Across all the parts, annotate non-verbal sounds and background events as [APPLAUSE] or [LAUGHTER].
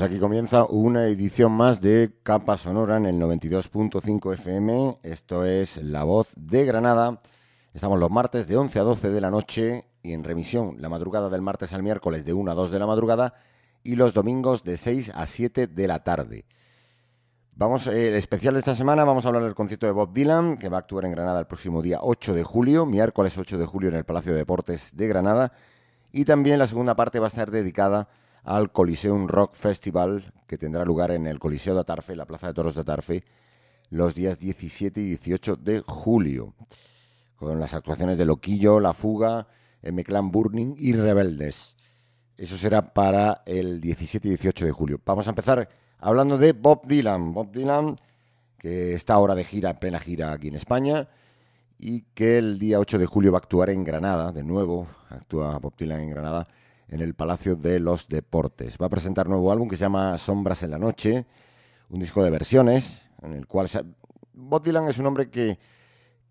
Pues aquí comienza una edición más de Capa Sonora en el 92.5 FM. Esto es La Voz de Granada. Estamos los martes de 11 a 12 de la noche y en remisión la madrugada del martes al miércoles de 1 a 2 de la madrugada y los domingos de 6 a 7 de la tarde. Vamos, eh, el especial de esta semana vamos a hablar del concierto de Bob Dylan, que va a actuar en Granada el próximo día 8 de julio, miércoles 8 de julio en el Palacio de Deportes de Granada. Y también la segunda parte va a estar dedicada al Coliseum Rock Festival, que tendrá lugar en el Coliseo de Atarfe, la Plaza de Toros de Atarfe, los días 17 y 18 de julio, con las actuaciones de Loquillo, La Fuga, M-Clan Burning y Rebeldes. Eso será para el 17 y 18 de julio. Vamos a empezar hablando de Bob Dylan. Bob Dylan, que está ahora de gira, plena gira aquí en España, y que el día 8 de julio va a actuar en Granada, de nuevo, actúa Bob Dylan en Granada, en el Palacio de los Deportes. Va a presentar un nuevo álbum que se llama Sombras en la Noche, un disco de versiones, en el cual... Bob Dylan es un hombre que,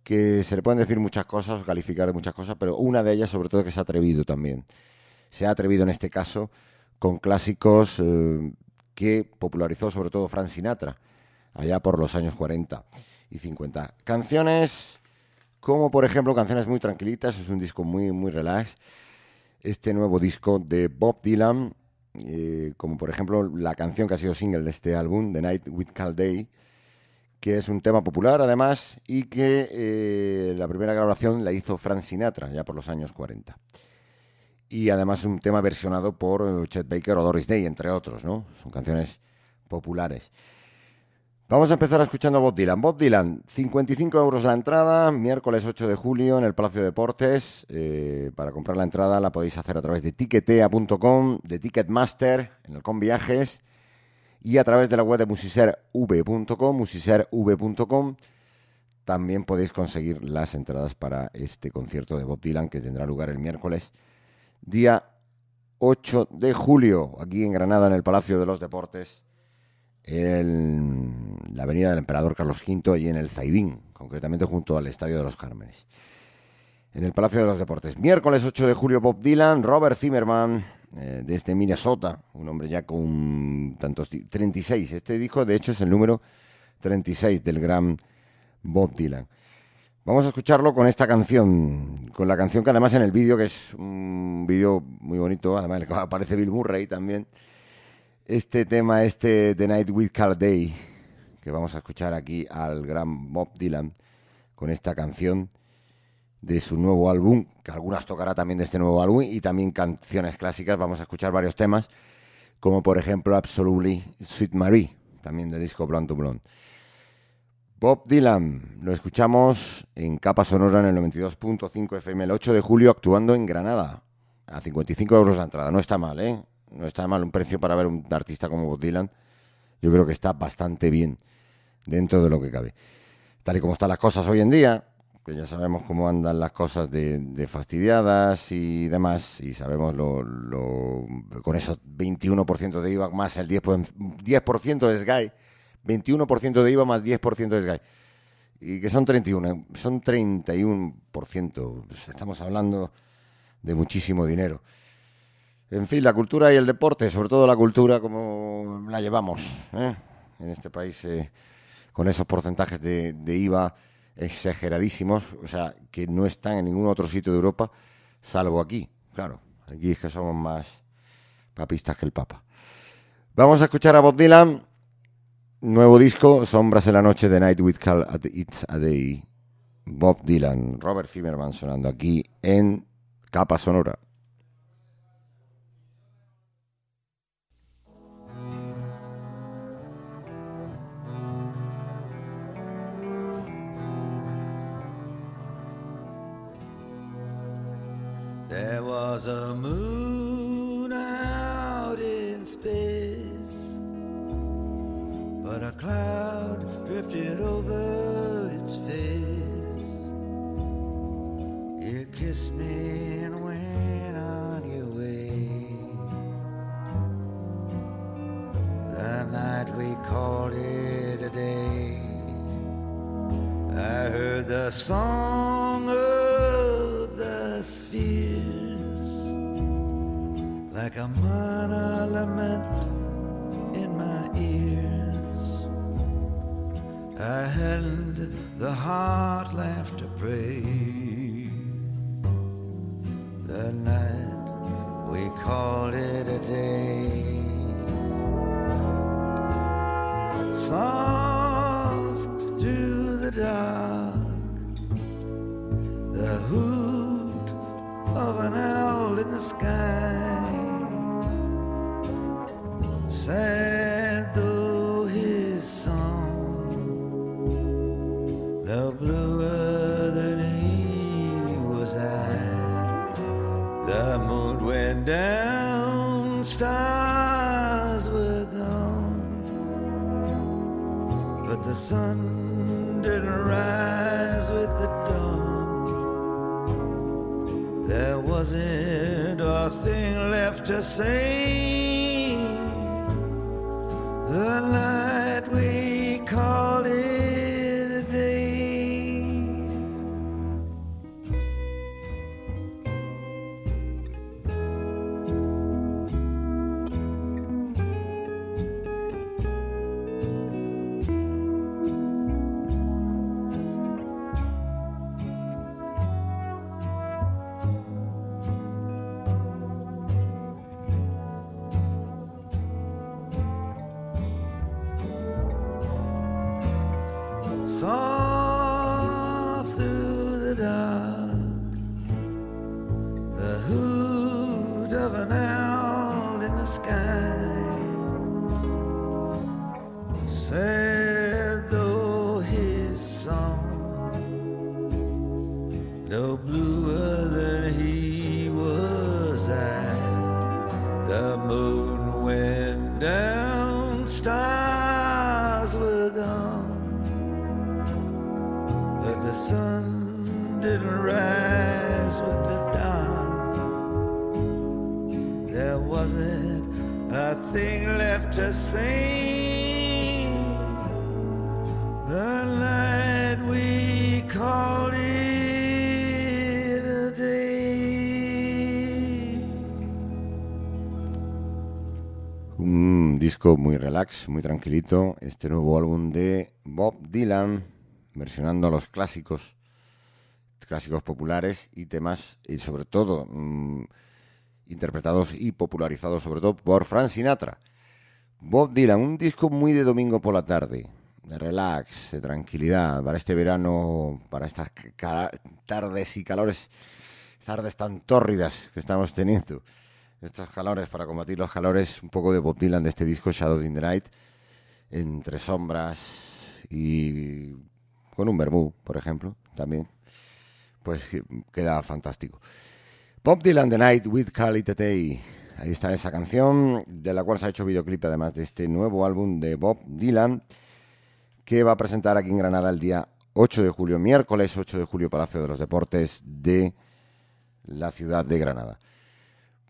que se le pueden decir muchas cosas, calificar de muchas cosas, pero una de ellas sobre todo que se ha atrevido también. Se ha atrevido en este caso con clásicos eh, que popularizó sobre todo Frank Sinatra, allá por los años 40 y 50. Canciones como por ejemplo canciones muy tranquilitas, es un disco muy, muy relax este nuevo disco de Bob Dylan, eh, como por ejemplo la canción que ha sido single de este álbum, The Night with Cal Day, que es un tema popular además y que eh, la primera grabación la hizo Frank Sinatra ya por los años 40. Y además un tema versionado por Chet Baker o Doris Day, entre otros, ¿no? Son canciones populares. Vamos a empezar escuchando a Bob Dylan. Bob Dylan, 55 euros la entrada, miércoles 8 de julio en el Palacio de Deportes. Eh, para comprar la entrada la podéis hacer a través de ticketea.com, de Ticketmaster, en el Com Viajes, y a través de la web de musiserv.com, musiserv.com. También podéis conseguir las entradas para este concierto de Bob Dylan que tendrá lugar el miércoles, día 8 de julio, aquí en Granada, en el Palacio de los Deportes en la avenida del Emperador Carlos V y en el Zaidín, concretamente junto al Estadio de los Cármenes. En el Palacio de los Deportes. Miércoles 8 de julio, Bob Dylan, Robert Zimmerman, eh, desde Minnesota, un hombre ya con tantos 36. Este disco, de hecho, es el número 36 del gran Bob Dylan. Vamos a escucharlo con esta canción, con la canción que además en el vídeo, que es un vídeo muy bonito, además aparece Bill Murray también, este tema, este The Night with Cal Day, que vamos a escuchar aquí al gran Bob Dylan con esta canción de su nuevo álbum, que algunas tocará también de este nuevo álbum y también canciones clásicas. Vamos a escuchar varios temas, como por ejemplo Absolutely Sweet Marie, también de disco Blonde to Blonde. Bob Dylan, lo escuchamos en capa sonora en el 92.5 FM el 8 de julio actuando en Granada, a 55 euros la entrada. No está mal, ¿eh? No está mal un precio para ver un artista como Bob Dylan. Yo creo que está bastante bien dentro de lo que cabe. Tal y como están las cosas hoy en día, que ya sabemos cómo andan las cosas de, fastidiadas y demás, y sabemos lo, con esos 21% de IVA más el 10%, 10 de SGAE, 21% de IVA más 10% de SGAE, y que son 31, son 31%, estamos hablando de muchísimo dinero. En fin, la cultura y el deporte, sobre todo la cultura, como la llevamos ¿eh? en este país, eh, con esos porcentajes de, IVA exageradísimos, o sea, que no están en ningún otro sitio de Europa, salvo aquí. Claro, aquí es que somos más papistas que el Papa. Vamos a escuchar a Bob Dylan, nuevo disco, Sombras en la noche, The Night with Cal It's a Day. Bob Dylan, Robert Zimmerman sonando aquí en Capa Sonora. There was a moon out in space, but a cloud drifted over its face. You kissed me and went on your way. That night we called it a day. I heard the song a minor lament in my ears. I hadn't the heart left to pray. To say. Muy relax, muy tranquilito. Este nuevo álbum de Bob Dylan, versionando los clásicos, clásicos populares y temas, y sobre todo mm, interpretados y popularizados sobre todo por Frank Sinatra. Bob Dylan, un disco muy de domingo por la tarde, de relax, de tranquilidad, para este verano, para estas tardes y calores, tardes tan tórridas que estamos teniendo. Estos calores, para combatir los calores, un poco de Bob Dylan de este disco Shadow in the Night, entre sombras y con un vermú, por ejemplo, también, pues que- queda fantástico. Bob Dylan The Night with Cali Tetei. Ahí está esa canción, de la cual se ha hecho videoclip además de este nuevo álbum de Bob Dylan, que va a presentar aquí en Granada el día 8 de julio, miércoles 8 de julio, Palacio de los Deportes de la ciudad de Granada.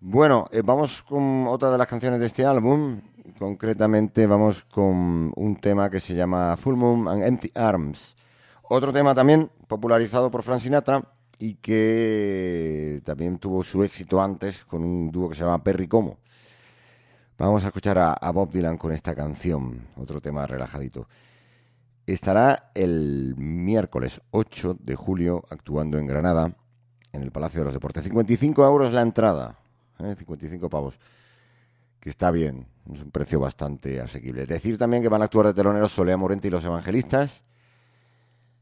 Bueno, eh, vamos con otra de las canciones de este álbum. Concretamente vamos con un tema que se llama Full Moon and Empty Arms. Otro tema también popularizado por Frank Sinatra y que también tuvo su éxito antes con un dúo que se llama Perry Como. Vamos a escuchar a, a Bob Dylan con esta canción, otro tema relajadito. Estará el miércoles 8 de julio actuando en Granada, en el Palacio de los Deportes. 55 euros la entrada, ¿eh? 55 pavos, que está bien, es un precio bastante asequible. Decir también que van a actuar de teloneros Solea Morente y los Evangelistas,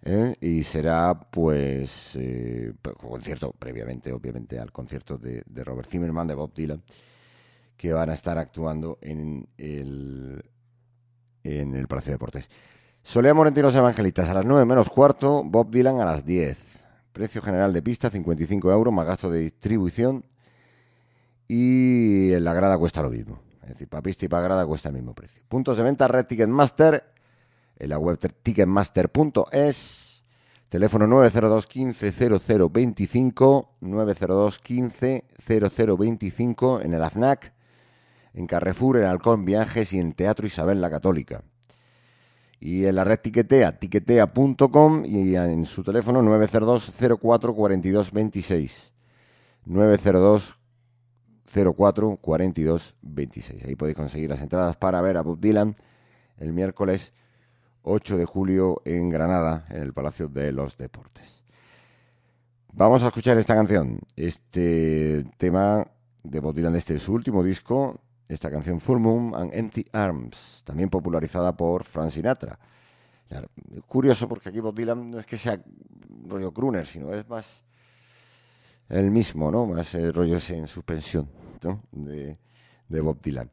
¿eh? y será pues eh, concierto previamente, obviamente, al concierto de, de Robert Zimmerman, de Bob Dylan, que van a estar actuando en el, en el Palacio de Deportes. Solea Morente y los Evangelistas a las 9 menos cuarto, Bob Dylan a las 10. Precio general de pista 55 euros más gasto de distribución y en la grada cuesta lo mismo. Es decir, para pista y para grada cuesta el mismo precio. Puntos de venta Red Ticketmaster en la web ticketmaster.es. Teléfono 902 15 0025 902 15 0025 en el AFNAC, en Carrefour, en Halcón Viajes y en Teatro Isabel la Católica. Y en la red Tiquetea, tiquetea.com y en su teléfono 902 04 42 26. 902 04 42 26. Ahí podéis conseguir las entradas para ver a Bob Dylan el miércoles 8 de julio en Granada, en el Palacio de los Deportes. Vamos a escuchar esta canción, este tema de Bob Dylan de este su último disco, esta canción Full Moon and Empty Arms, también popularizada por Frank Sinatra. Curioso porque aquí Bob Dylan no es que sea rollo crooner, sino es más el mismo, ¿no? Más el rollo ese en suspensión de, de Bob Dylan.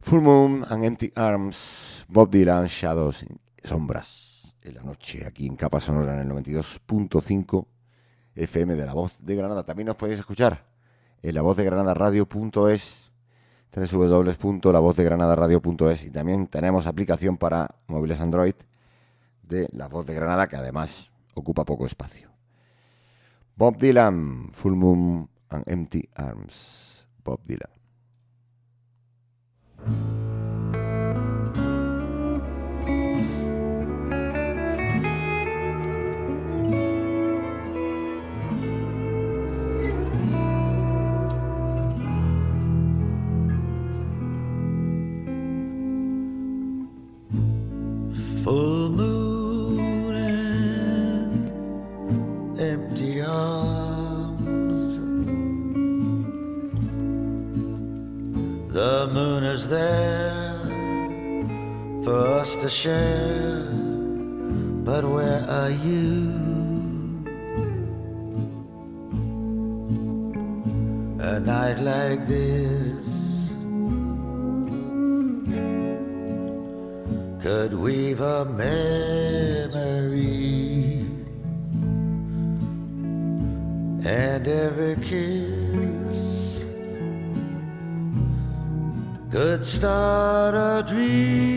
Full Moon and Empty Arms, Bob Dylan, Shadows, Sombras, en la noche, aquí en Capa Sonora, en el 92.5 FM de La Voz de Granada. También nos podéis escuchar en la voz de Granada Radio.es, www.lavozdeGranadaradio.es y también tenemos aplicación para móviles Android de La Voz de Granada que además ocupa poco espacio. Bob Dylan, Full Moon and Empty Arms. Bob Dylan. The moon is there for us to share, but where are you? A night like this could weave a memory, and every kiss start a dream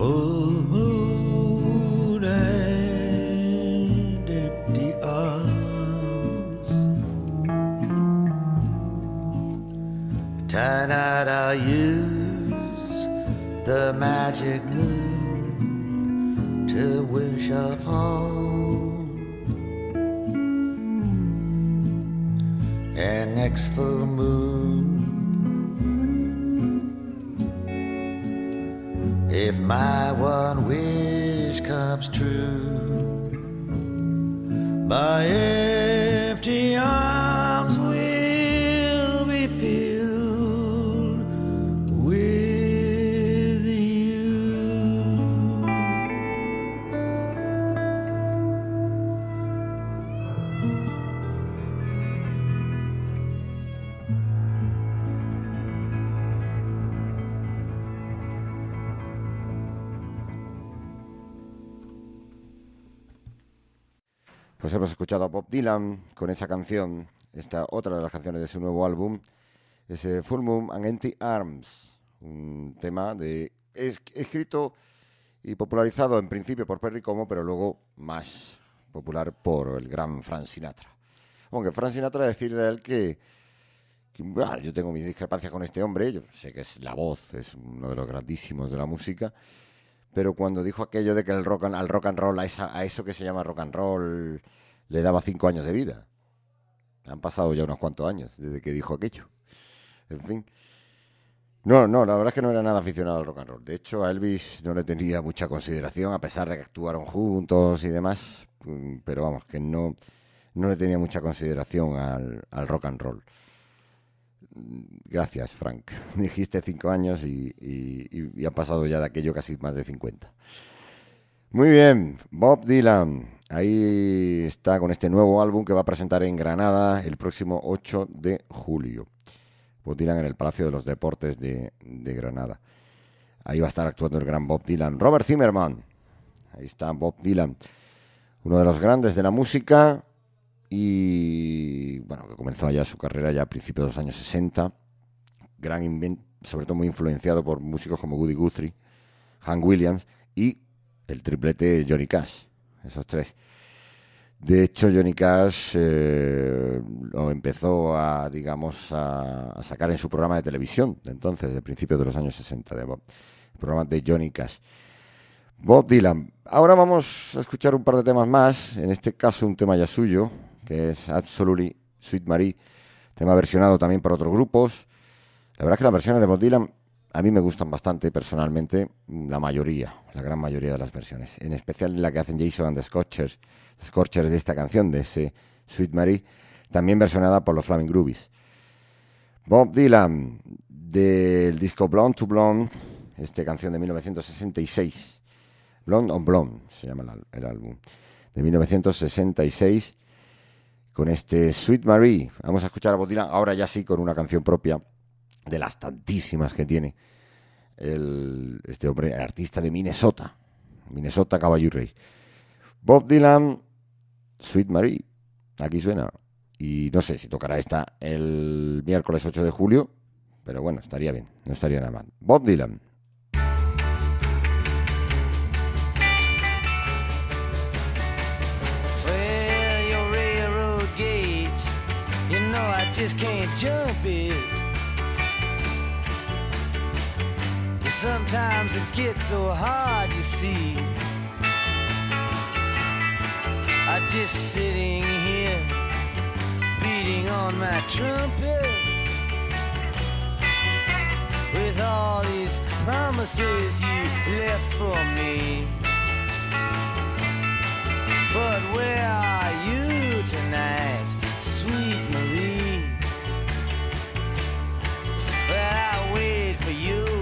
Full moon and empty arms. Tonight I'll use Dylan con esa canción, esta otra de las canciones de su nuevo álbum, ese Full Moon and Empty Arms, un tema de es- escrito y popularizado en principio por Perry Como, pero luego más popular por el gran Frank Sinatra. Aunque Frank Sinatra decir de él que, yo tengo mis discrepancias con este hombre, yo sé que es la voz, es uno de los grandísimos de la música, pero cuando dijo aquello de que el rock and, al rock and roll, a, esa- a eso que se llama rock and roll, le daba cinco años de vida. Han pasado ya unos cuantos años desde que dijo aquello. En fin. No, no, la verdad es que no era nada aficionado al rock and roll. De hecho, a Elvis no le tenía mucha consideración, a pesar de que actuaron juntos y demás. Mm, pero vamos, que no, no le tenía mucha consideración al, al rock and roll. Gracias, Frank. [LAUGHS] Dijiste cinco años y, y, y, han pasado ya de aquello casi más de 50. Muy bien, Bob Dylan. Ahí está con este nuevo álbum que va a presentar en Granada el próximo 8 de julio. Bob Dylan en el Palacio de los Deportes de, Granada. Ahí va a estar actuando el gran Bob Dylan. Robert Zimmerman. Ahí está Bob Dylan. Uno de los grandes de la música y bueno, que comenzó ya su carrera ya a principios de los años 60, gran invento, sobre todo muy influenciado por músicos como Woody Guthrie, Hank Williams y el triplete Johnny Cash, esos tres. De hecho, Johnny Cash eh, lo empezó a, digamos, a, sacar en su programa de televisión de entonces, de principios de los años 60, de Bob, el programa de Johnny Cash. Bob Dylan. Ahora vamos a escuchar un par de temas más, en este caso un tema ya suyo, que es Absolutely Sweet Marie, tema versionado también por otros grupos. La verdad es que las versiones de Bob Dylan a mí me gustan bastante personalmente, la mayoría, la gran mayoría de las versiones, en especial la que hacen Jason and the Scorchers, Scorchers de esta canción, de ese Sweet Marie, también versionada por los Flaming Groovies. Bob Dylan, del disco Blonde to Blonde, esta canción de 1966. Blonde on Blonde se llama el álbum. De 1966 con este Sweet Marie. Vamos a escuchar a Bob Dylan ahora ya sí con una canción propia de las tantísimas que tiene el, este hombre, artista de Minnesota. Minnesota Caballo y Rey. Bob Dylan, Sweet Marie. Aquí suena. Y no sé si tocará esta el miércoles 8 de julio, pero bueno, estaría bien, no estaría nada mal. Bob Dylan. Sometimes it gets so hard, you see. I'm just sitting here, beating on my trumpet. With all these promises you left for me. But where are you tonight, sweet Marie? Well, I waited for you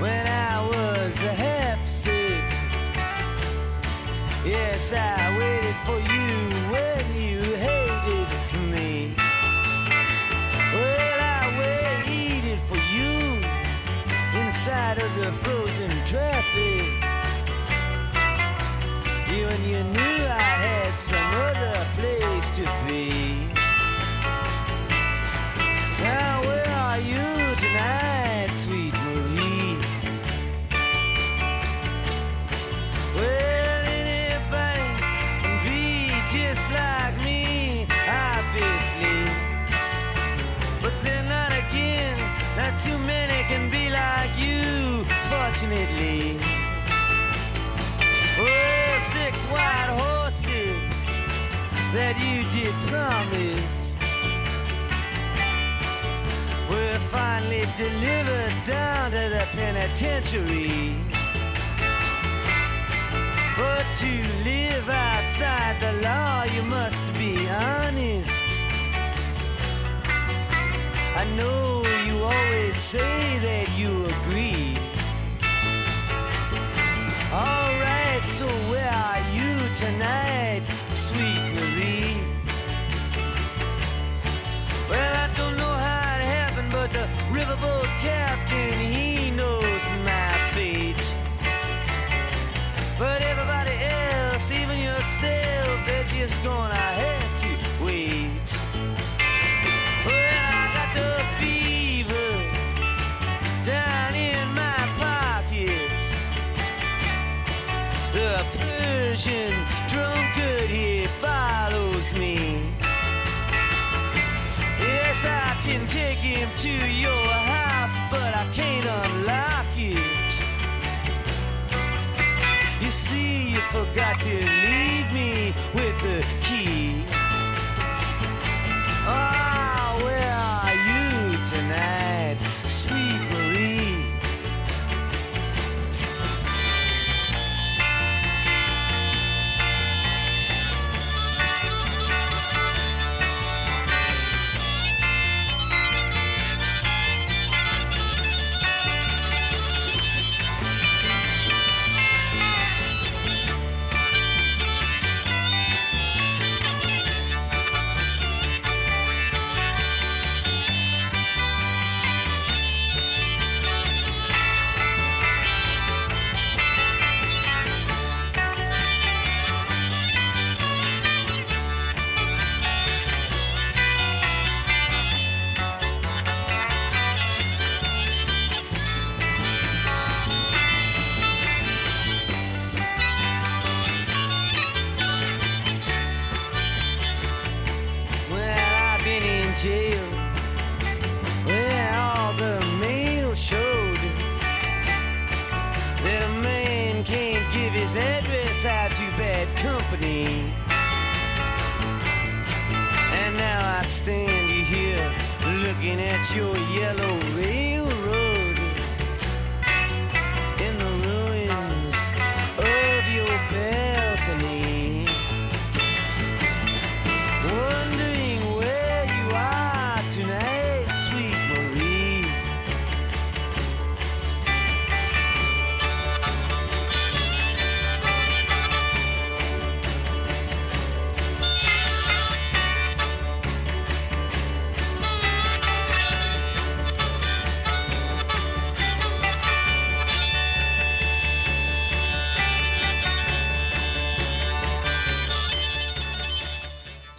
when I was a half sick. Yes, I waited for you when you hated me. Well, I waited for you inside of the frozen traffic. You and you knew I had some other place to be. Fortunately. Well, oh, six white horses that you did promise were finally delivered down to the penitentiary. But to live outside the law, you must be honest. I know you always say that you agree. All to your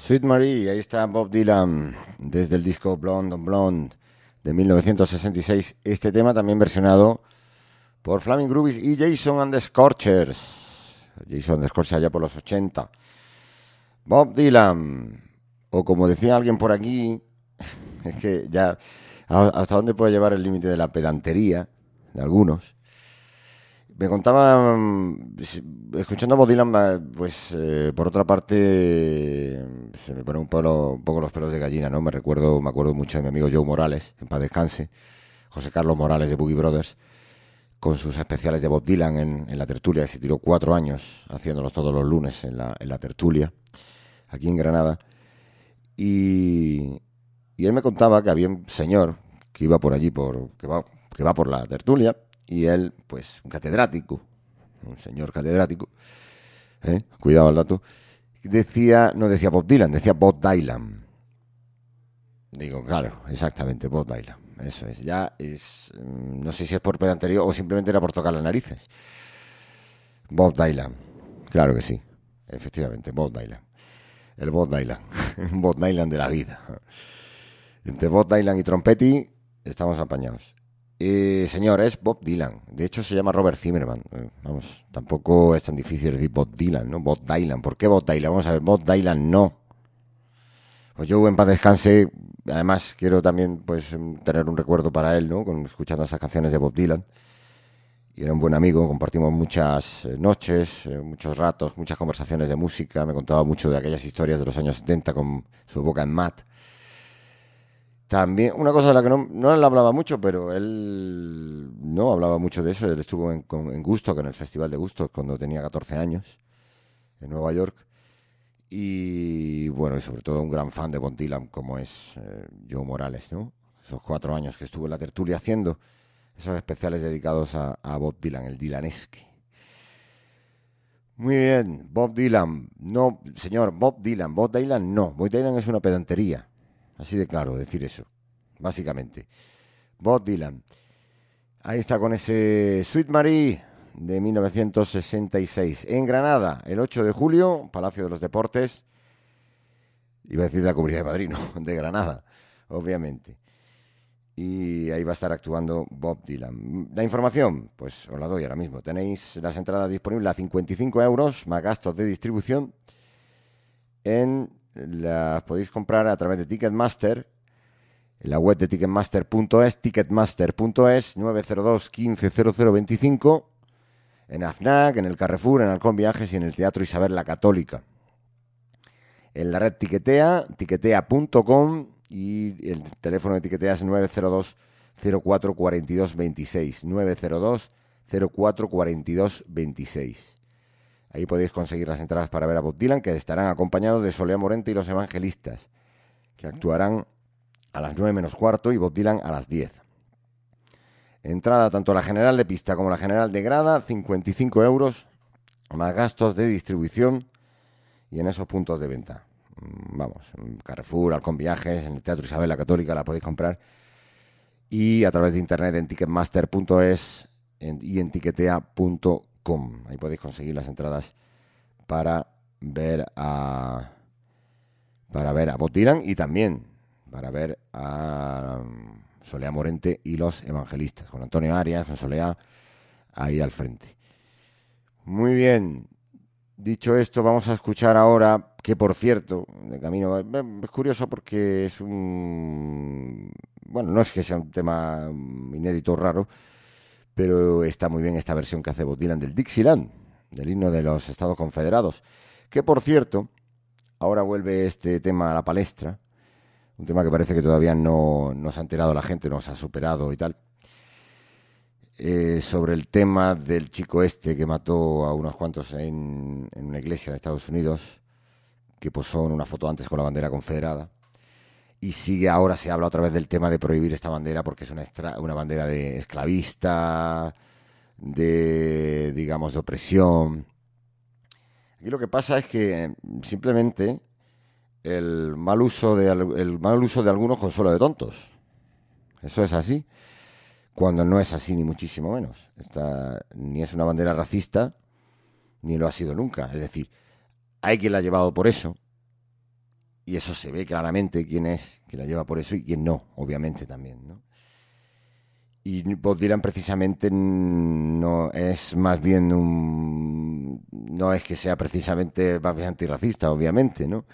Sweet Marie, ahí está Bob Dylan desde el disco Blonde on Blonde de 1966. Este tema también versionado por Flaming Groovies y Jason and the Scorchers. Jason and the Scorchers allá por los 80. Bob Dylan, o como decía alguien por aquí, [LAUGHS] es que ya hasta dónde puede llevar el límite de la pedantería de algunos. Me contaba, mm, escuchando a Bob Dylan, pues eh, por otra parte se me ponen un, pelo- un poco los pelos de gallina, ¿no? Me recuerdo, me acuerdo mucho de mi amigo Joe Morales, en paz descanse, José Carlos Morales de Boogie Brothers, con sus especiales de Bob Dylan en, en la tertulia, que se tiró cuatro años haciéndolos todos los lunes en la, en la tertulia, aquí en Granada. Y, y él me contaba que había un señor que iba por allí, por, que, va, que va por la tertulia, y él, pues, un catedrático, un señor catedrático, ¿eh? cuidado al dato, decía, no decía Bob Dylan, decía Bob Dylan. Digo, claro, exactamente, Bob Dylan. Eso es, ya es, mm, no sé si es por pedantería o simplemente era por tocar las narices. Bob Dylan, claro que sí, efectivamente, Bob Dylan. El Bob Dylan, [LAUGHS] Bob Dylan de la vida. Entre Bob Dylan y Trompetti estamos apañados. Eh, señor, es Bob Dylan. De hecho, se llama Robert Zimmerman. Eh, vamos, tampoco es tan difícil decir Bob Dylan, ¿no? Bob Dylan. ¿Por qué Bob Dylan? Vamos a ver, Bob Dylan no. Pues yo en paz descanse. Además, quiero también pues tener un recuerdo para él, ¿no? Con, escuchando esas canciones de Bob Dylan. Y era un buen amigo, compartimos muchas eh, noches, eh, muchos ratos, muchas conversaciones de música. Me contaba mucho de aquellas historias de los años 70 con su boca en mat. También, una cosa de la que no, no hablaba mucho, pero él no hablaba mucho de eso. Él estuvo en, con- en Gusto, en el Festival de Gusto, cuando tenía 14 años, en Nueva York. Y bueno, y sobre todo un gran fan de Bob Dylan, como es eh, Joe Morales, ¿no? Esos cuatro años que estuvo en la tertulia haciendo esos especiales dedicados a, a Bob Dylan, el Dylanesque. Muy bien, Bob Dylan. No, señor, Bob Dylan. Bob Dylan no. Bob Dylan es una pedantería. Así de claro decir eso, básicamente. Bob Dylan. Ahí está con ese Sweet Marie de 1966. En Granada, el 8 de julio, Palacio de los Deportes. Iba a decir de la Comunidad de Madrid, [LAUGHS] no, de Granada, obviamente. Y ahí va a estar actuando Bob Dylan. La información, pues os la doy ahora mismo. Tenéis las entradas disponibles a 55 euros, más gastos de distribución. En, las podéis comprar a través de Ticketmaster, en la web de ticketmaster.es, ticketmaster.es, 902 15 0025, en AFNAC, en el Carrefour, en Halcón Viajes y en el Teatro Isabel la Católica. En la red Tiquetea, tiquetea.com y el teléfono de Tiquetea es 902 04 42 26. 902 04 42 26. Ahí podéis conseguir las entradas para ver a Bob Dylan, que estarán acompañados de Soledad Morente y los Evangelistas, que actuarán a las 9 menos cuarto y Bob Dylan a las 10. Entrada tanto la general de pista como la general de grada, 55 euros, más gastos de distribución y en esos puntos de venta. Mm, Vamos, Carrefour, Alcón Viajes, en el Teatro Isabel la Católica la podéis comprar y a través de internet en ticketmaster.es y en tiquetea.com. Ahí podéis conseguir las entradas para ver a para ver a Bob y también para ver a um, Soleá Morente y los evangelistas, con Antonio Arias, con Soleá ahí al frente. Muy bien. Dicho esto, vamos a escuchar ahora, que por cierto, de camino, es curioso porque es un... Bueno, no es que sea un tema inédito raro, pero está muy bien esta versión que hace Bob Dylan del Dixieland, del himno de los Estados Confederados. Que por cierto, ahora vuelve este tema a la palestra, un tema que parece que todavía no, no se ha enterado la gente, no se ha superado y tal. Eh, sobre el tema del chico este que mató a unos cuantos en, en una iglesia de Estados Unidos, que posó en una foto antes con la bandera confederada. Y sigue ahora, se habla otra vez del tema de prohibir esta bandera porque es una, una bandera de esclavista, de, digamos, de opresión. Aquí lo que pasa es que simplemente el mal uso de, el mal uso de algunos consuelo de tontos. Eso es así. Cuando no es así, ni muchísimo menos. Esta ni es una bandera racista, ni lo ha sido nunca. Es decir, hay quien la ha llevado por eso, y eso se ve claramente quién es quien la lleva por eso y quién no, obviamente también, ¿no? Y Bob Dylan precisamente no es más bien un... no es que sea precisamente más bien antirracista, obviamente, ¿no?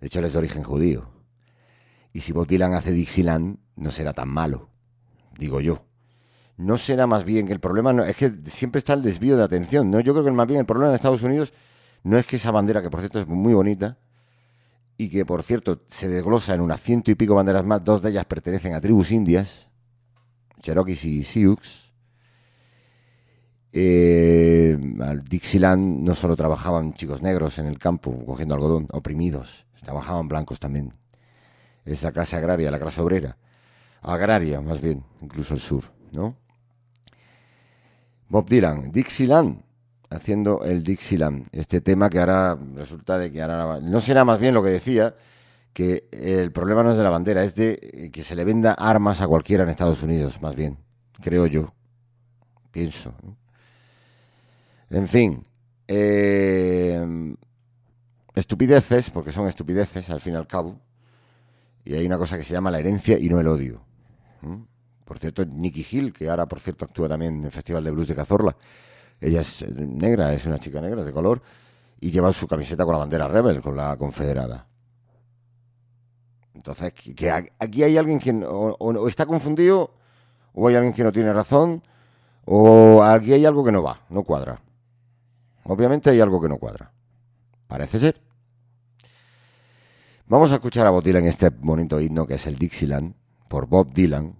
De hecho, él es de origen judío. Y si Bob Dylan hace Dixieland, no será tan malo, digo yo. No será más bien que el problema, no, es que siempre está el desvío de atención, ¿no? Yo creo que más bien el problema en Estados Unidos no es que esa bandera, que por cierto es muy bonita, y que por cierto se desglosa en unas ciento y pico banderas más, dos de ellas pertenecen a tribus indias, Cherokees y Sioux. Eh, al Dixieland no solo trabajaban chicos negros en el campo cogiendo algodón, oprimidos, trabajaban blancos también. Es la clase agraria, la clase obrera. Agraria, más bien, incluso el sur, ¿no? Bob Dylan, Dixieland, haciendo el Dixieland, este tema que ahora resulta de que ahora no será más bien lo que decía, que el problema no es de la bandera, es de que se le venda armas a cualquiera en Estados Unidos, más bien, creo yo, pienso. En fin, eh, estupideces, porque son estupideces al fin y al cabo, y hay una cosa que se llama la herencia y no el odio. Por cierto, Nicky Hill, que ahora, por cierto, actúa también en el Festival de Blues de Cazorla, ella es eh, negra, es una chica negra, de color, y lleva su camiseta con la bandera rebel, con la confederada. Entonces, que, aquí hay alguien que o, está confundido, o hay alguien que no tiene razón, o aquí hay algo que no va, no cuadra. Obviamente hay algo que no cuadra. Parece ser. Vamos a escuchar a Bob Dylan este bonito himno que es el Dixieland, por Bob Dylan.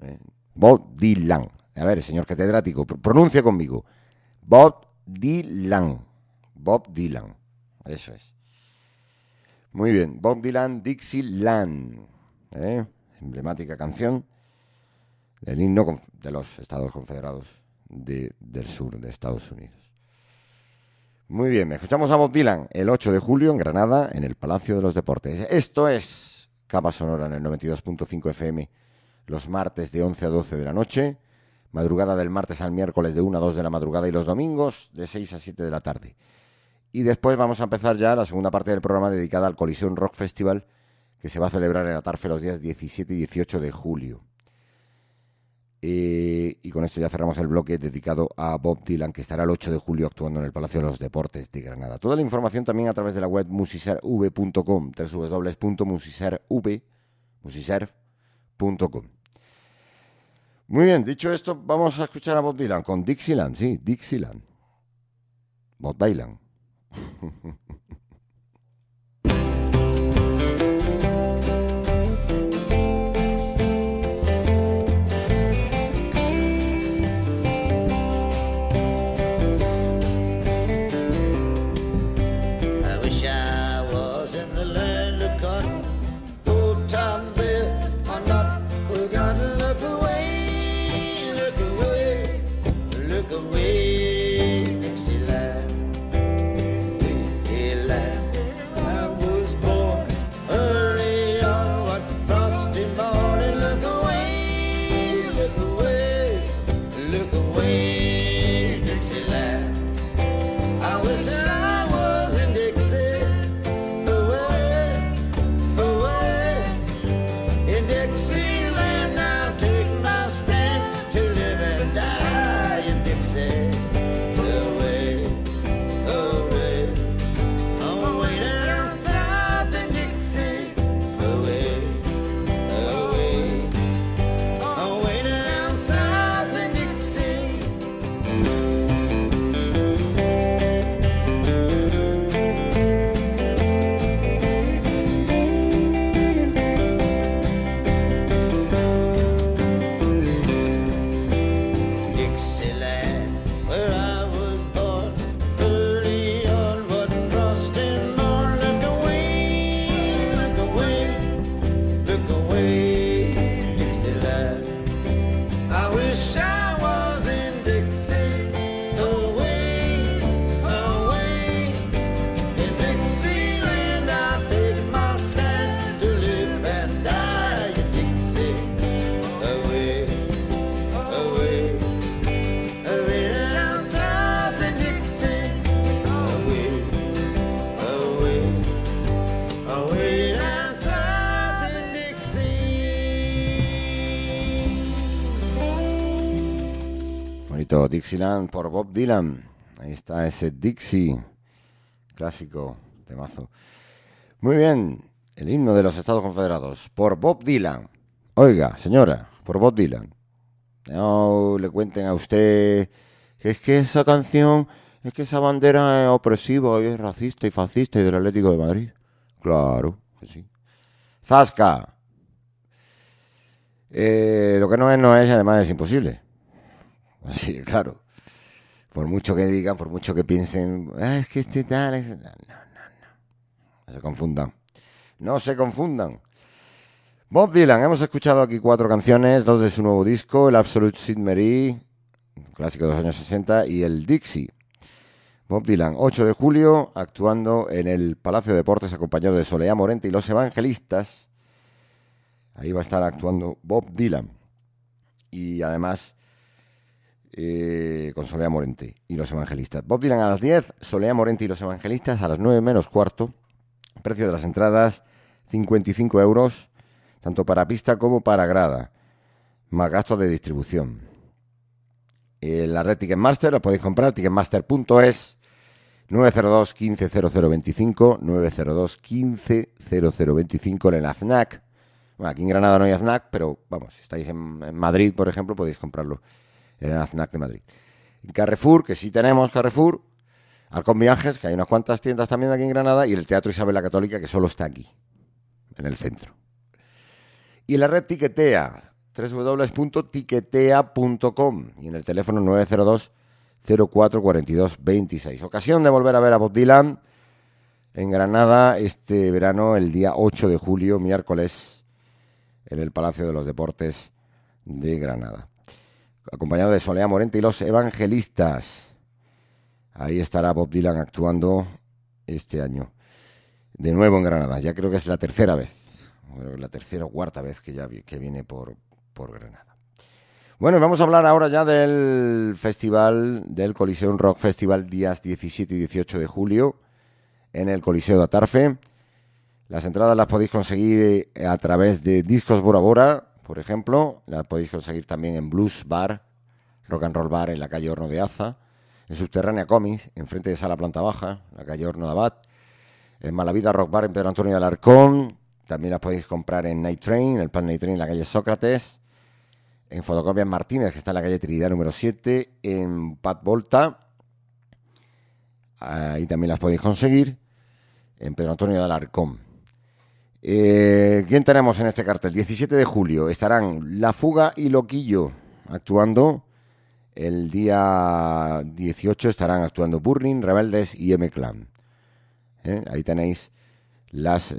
¿eh? Bob Dylan. A ver, señor catedrático, pr- pronuncia conmigo. Bob Dylan. Bob Dylan. Eso es. Muy bien. Bob Dylan, Dixieland. ¿eh? Emblemática canción del himno de los Estados Confederados de- del sur de Estados Unidos. Muy bien, escuchamos a Bob Dylan el 8 de julio en Granada, en el Palacio de los Deportes. Esto es Capa Sonora en el 92.5 FM, los martes de 11 a 12 de la noche, madrugada del martes al miércoles de 1 a 2 de la madrugada y los domingos de 6 a 7 de la tarde. Y después vamos a empezar ya la segunda parte del programa dedicada al Colisión Rock Festival, que se va a celebrar en Atarfe los días 17 y 18 de julio. Eh, y con esto ya cerramos el bloque dedicado a Bob Dylan, que estará el 8 de julio actuando en el Palacio de los Deportes de Granada. Toda la información también a través de la web musiserv.com. Muy bien, dicho esto, vamos a escuchar a Bob Dylan con Dixieland, sí, Dixieland. Bob Dylan. [LAUGHS] Por Bob Dylan. Ahí está ese Dixie, clásico de mazo. Muy bien, el himno de los Estados Confederados por Bob Dylan. Oiga, señora, por Bob Dylan. No le cuenten a usted que es que esa canción, es que esa bandera es opresiva y es racista y fascista y del Atlético de Madrid. Claro, que sí. Zasca. Eh, lo que no es, no es, además es imposible. [LAUGHS] Así claro. Por mucho que digan, por mucho que piensen, "Ah, es que este tal, no, no, no. No se confundan. No se confundan. Bob Dylan, hemos escuchado aquí cuatro canciones, dos de su nuevo disco, el Absolute Sid Mary, un clásico de los años 60, y el Dixie. Bob Dylan, 8 de julio, actuando en el Palacio de Deportes acompañado de Soleá Morente y los Evangelistas. Ahí va a estar actuando Bob Dylan. Y además eh, con Soleá Morente y los Evangelistas. Bob Dylan a las 10, Soleá Morente y los Evangelistas a las 9 menos cuarto. Precio de las entradas 55 euros, tanto para pista como para grada, más gastos de distribución. La red Ticketmaster la podéis comprar, ticketmaster.es 902 15 0025 902 15 0025 en el AFNAC. Bueno, aquí en Granada no hay AFNAC, pero vamos, si estáis en Madrid, por ejemplo, podéis comprarlo en el AFNAC de Madrid. Carrefour, que sí tenemos Carrefour, Alcon Viajes, que hay unas cuantas tiendas también aquí en Granada, y el Teatro Isabel la Católica, que solo está aquí, en el centro. Y la red Tiquetea, www.tiquetea.com y en el teléfono 902 04 42 26. Ocasión de volver a ver a Bob Dylan en Granada este verano, el día 8 de julio, miércoles, en el Palacio de los Deportes de Granada. Acompañado de Soleá Morente y los Evangelistas. Ahí estará Bob Dylan actuando este año. De nuevo en Granada. Ya creo que es la tercera vez. La tercera o cuarta vez que ya que viene por, por Granada. Bueno, vamos a hablar ahora ya del festival, del Coliseum Rock Festival días 17 y 18 de julio en el Coliseo de Atarfe. Las entradas las podéis conseguir a través de Discos Bora Bora, por ejemplo. Las podéis conseguir también en Blues Bar, Rock and Roll Bar en la calle Horno de Aza. En Subterránea Comics, enfrente de Sala Planta Baja, la calle Horno de Abad. En Malavida Rock Bar en Pedro Antonio de Alarcón. También las podéis comprar en Night Train, el Pan Night Train en la calle Sócrates. En Fotocopias Martínez, que está en la calle Trinidad número 7. En Pat Volta. Ahí también las podéis conseguir. En Pedro Antonio de Alarcón. Eh, ¿Quién tenemos en este cartel? 17 de julio estarán La Fuga y Loquillo actuando. El día 18 estarán actuando Burning, Rebeldes y M-Clan. ¿Eh? Ahí tenéis las,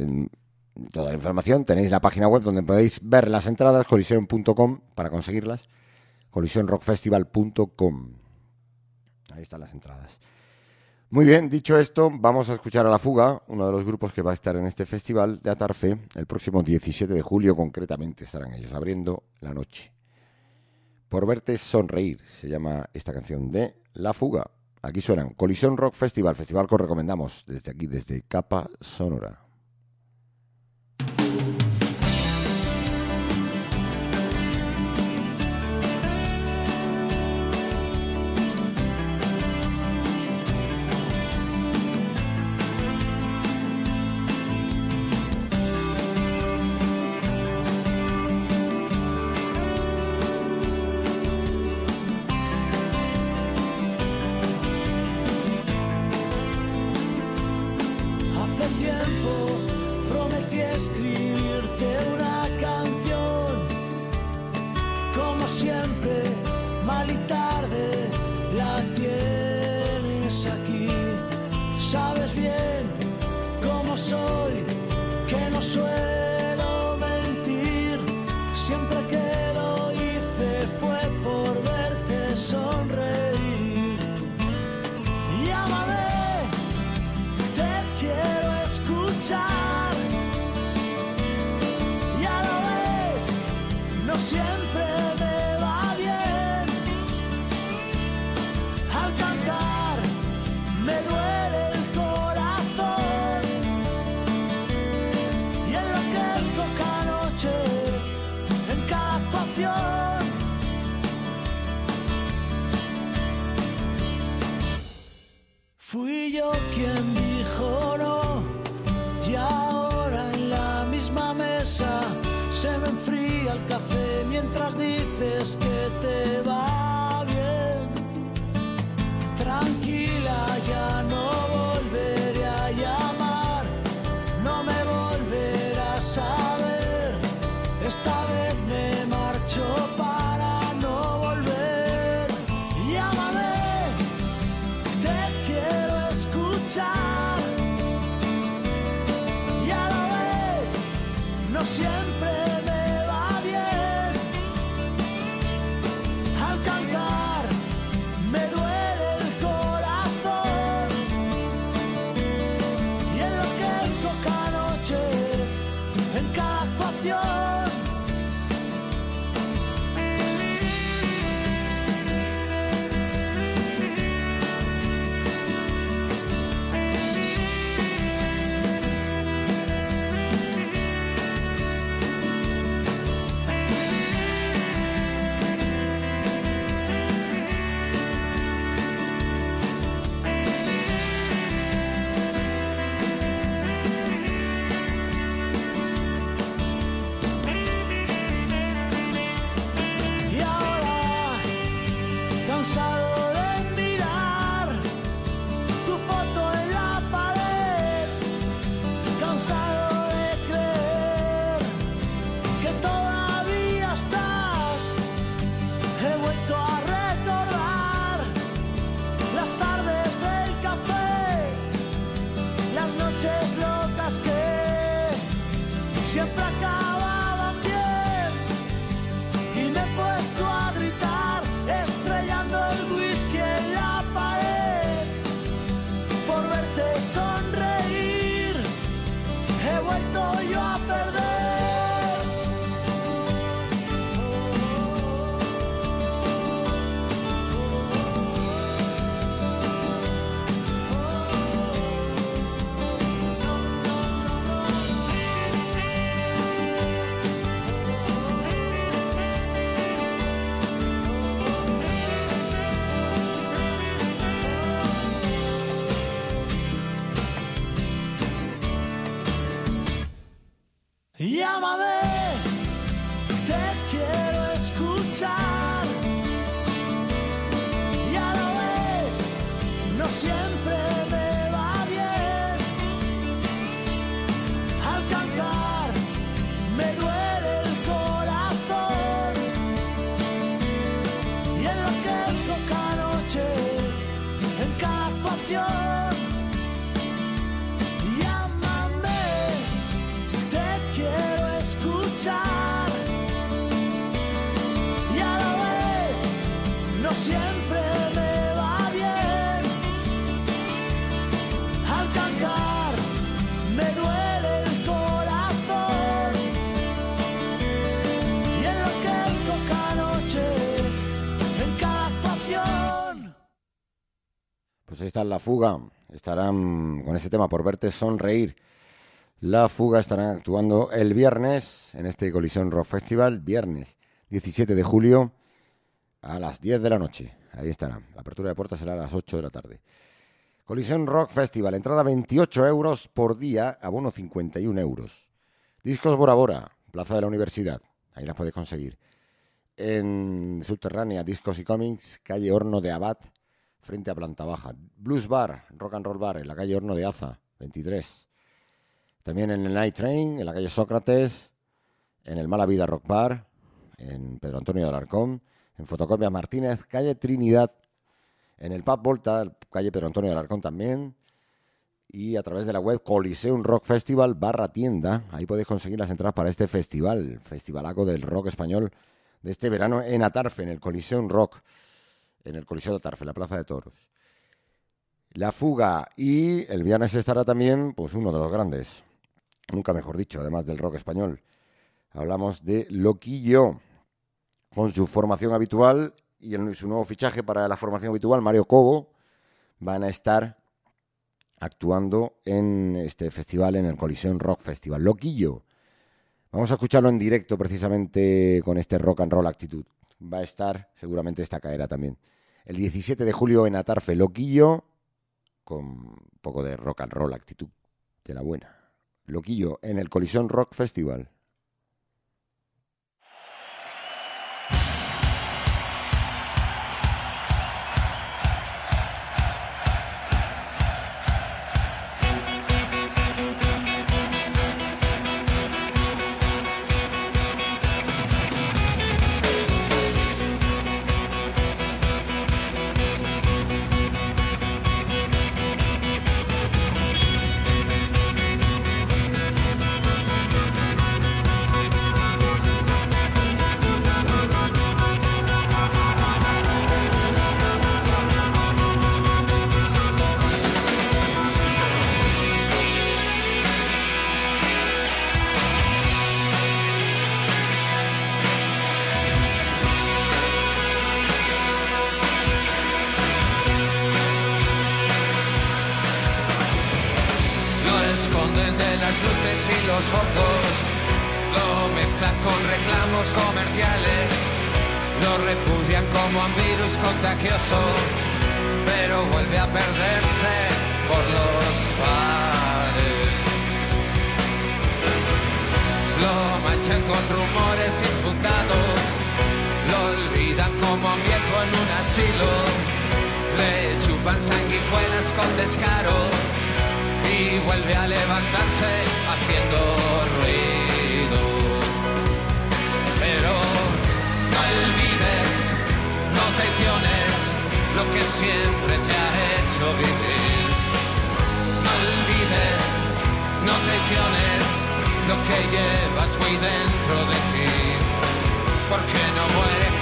toda la información. Tenéis la página web donde podéis ver las entradas, colision.com para conseguirlas. colisionrockfestival.com. Ahí están las entradas. Muy bien, dicho esto, vamos a escuchar a La Fuga, uno de los grupos que va a estar en este festival de Atarfe. El próximo 17 de julio, concretamente, estarán ellos abriendo la noche. Por verte sonreír, se llama esta canción de La Fuga. Aquí suenan Colisión Rock Festival, festival que os recomendamos desde aquí, desde Capa Sonora. Siempre enloquezco cada noche en cada actuación. Pues ahí está la fuga. Estarán con ese tema por verte sonreír. La fuga estarán actuando el viernes en este Colisión Rock Festival, viernes 17 de julio a las 10 de la noche. Ahí estarán. La apertura de puertas será a las 8 de la tarde. Colisión Rock Festival, entrada 28 euros por día, abono 51 euros. Discos Bora Bora, Plaza de la Universidad, ahí las puedes conseguir. En Subterránea, Discos y Cómics, calle Horno de Abad, frente a planta baja. Blues Bar, Rock and Roll Bar, en la calle Horno de Aza, 23. También en el Night Train, en la calle Sócrates, en el Mala Vida Rock Bar, en Pedro Antonio de Alarcón, en Fotocopia Martínez, calle Trinidad, en el Pub Volta, calle Pedro Antonio de Alarcón también, y a través de la web Coliseum Rock Festival barra tienda, ahí podéis conseguir las entradas para este festival, festivalaco del rock español de este verano en Atarfe, en el Coliseum Rock, en el Coliseo de Atarfe, la Plaza de Toros. La fuga y el viernes estará también, pues uno de los grandes, nunca mejor dicho, además del rock español. Hablamos de Loquillo, con su formación habitual y su nuevo fichaje para la formación habitual, Mario Cobo, van a estar actuando en este festival, en el Colisión Rock Festival. Loquillo. Vamos a escucharlo en directo precisamente con este rock and roll actitud. Va a estar, seguramente esta caerá también. El 17 de julio en Atarfe, Loquillo, con un poco de rock and roll actitud de la buena. Loquillo en el Colisión Rock Festival. Y vuelve a levantarse haciendo ruido. Pero no olvides, no traiciones lo que siempre te ha hecho vivir. No olvides, no traiciones lo que llevas muy dentro de ti. Porque no muere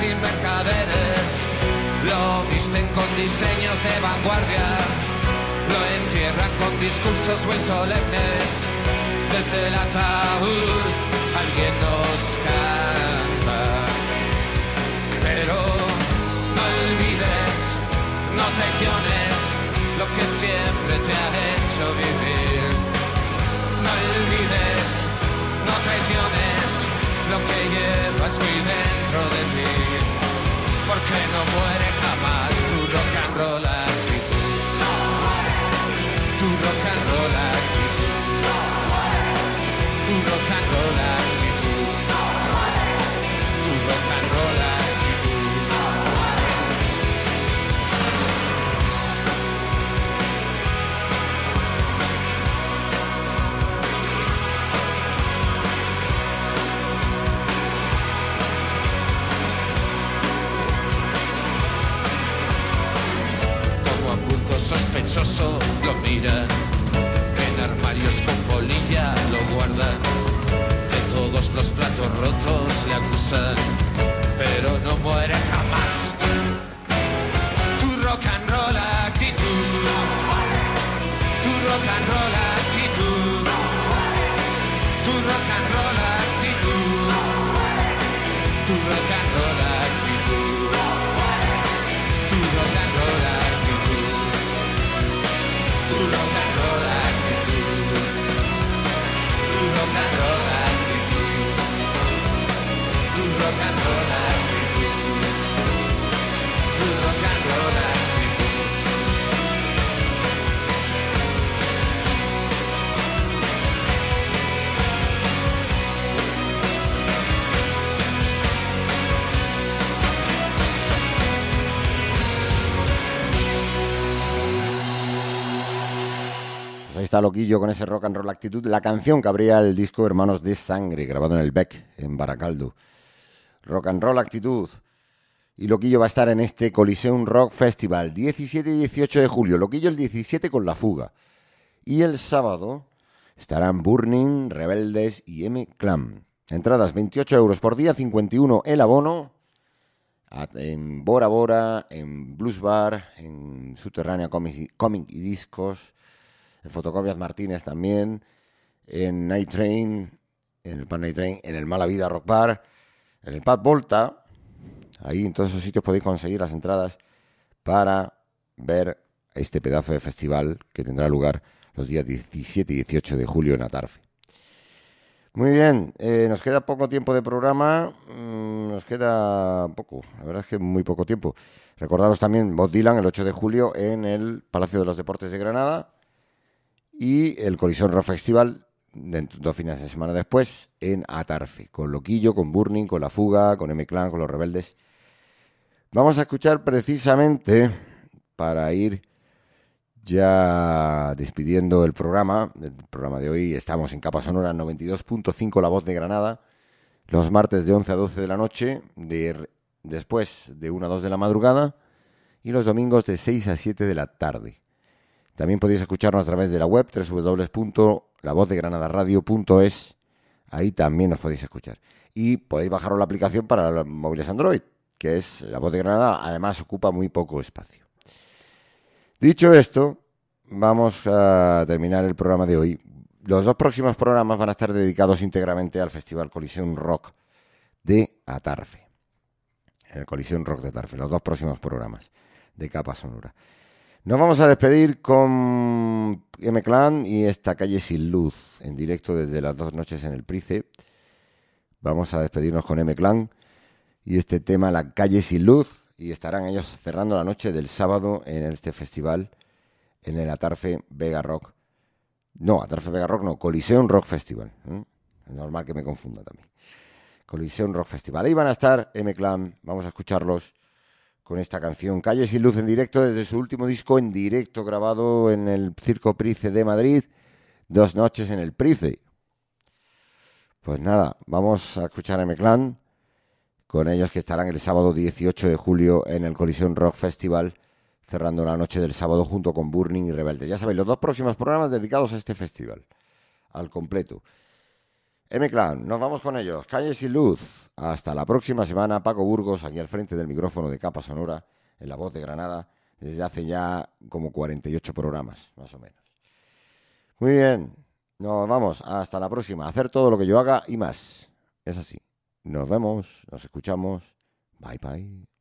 y mercaderes, lo visten con diseños de vanguardia, lo entierran con discursos muy solemnes. Desde el ataúd alguien nos canta. Pero no olvides, no traiciones lo que siempre te ha hecho vivir. No olvides, no traiciones lo que llevas muy dentro de ti. Porque no muere jamás tu rock and roll Loquillo con ese rock and roll actitud. La canción que abría el disco Hermanos de Sangre, grabado en el Beck, en Baracaldo. Rock and roll actitud. Y Loquillo va a estar en este Coliseum Rock Festival, 17 y 18 de julio. Loquillo el 17 con La Fuga. Y el sábado estarán Burning, Rebeldes y M Clam. Entradas 28 euros por día, 51 el abono. En Bora Bora, en Blues Bar, en Subterránea Comic y Discos, en Fotocopias Martínez también, en Night Train, en el Pan Night Train, en el Mala Vida Rock Bar, en el Pad Volta. Ahí en todos esos sitios podéis conseguir las entradas para ver este pedazo de festival que tendrá lugar los días 17 y 18 de julio en Atarfe. Muy bien, eh, nos queda poco tiempo de programa, mm, nos queda poco, la verdad es que muy poco tiempo. Recordaros también Bob Dylan el 8 de julio en el Palacio de los Deportes de Granada y el Colisión Rock Festival dos fines de semana después en Atarfe, con Loquillo, con Burning, con La Fuga, con M-Clan, con Los Rebeldes. Vamos a escuchar precisamente para ir ya despidiendo el programa, el programa de hoy, estamos en Capa Sonora 92.5 La Voz de Granada, los martes de 11 a 12 de la noche, de, después de 1 a 2 de la madrugada, y los domingos de 6 a 7 de la tarde. También podéis escucharnos a través de la web www.lavozdeGranadaradio.es. Ahí también nos podéis escuchar. Y podéis bajaros la aplicación para los móviles Android, que es La Voz de Granada. Además, ocupa muy poco espacio. Dicho esto, vamos a terminar el programa de hoy. Los dos próximos programas van a estar dedicados íntegramente al Festival Colisión Rock de Atarfe. En el Colisión Rock de Atarfe, los dos próximos programas de capa sonora. Nos vamos a despedir con M Clan y esta calle sin luz, en directo desde las dos noches en el Price. Vamos a despedirnos con M Clan y este tema, La calle sin luz, y estarán ellos cerrando la noche del sábado en este festival, en el Atarfe Vega Rock. No, Atarfe Vega Rock no, Coliseum Rock Festival. ¿eh? Normal que me confunda también. Coliseum Rock Festival. Ahí van a estar M Clan, vamos a escucharlos con esta canción Calles sin luz en directo desde su último disco en directo grabado en el Circo Price de Madrid, dos noches en el Price. Pues nada, vamos a escuchar a M-Clan con ellos que estarán el sábado 18 de julio en el Colisión Rock Festival, cerrando la noche del sábado junto con Burning y Rebelde. Ya sabéis, los dos próximos programas dedicados a este festival, al completo. M-Clan, nos vamos con ellos. Calle sin luz. Hasta la próxima semana. Paco Burgos, aquí al frente del micrófono de Capa Sonora, en la voz de Granada, desde hace ya como 48 programas, más o menos. Muy bien, nos vamos. Hasta la próxima. Hacer todo lo que yo haga y más. Es así. Nos vemos, nos escuchamos. Bye bye.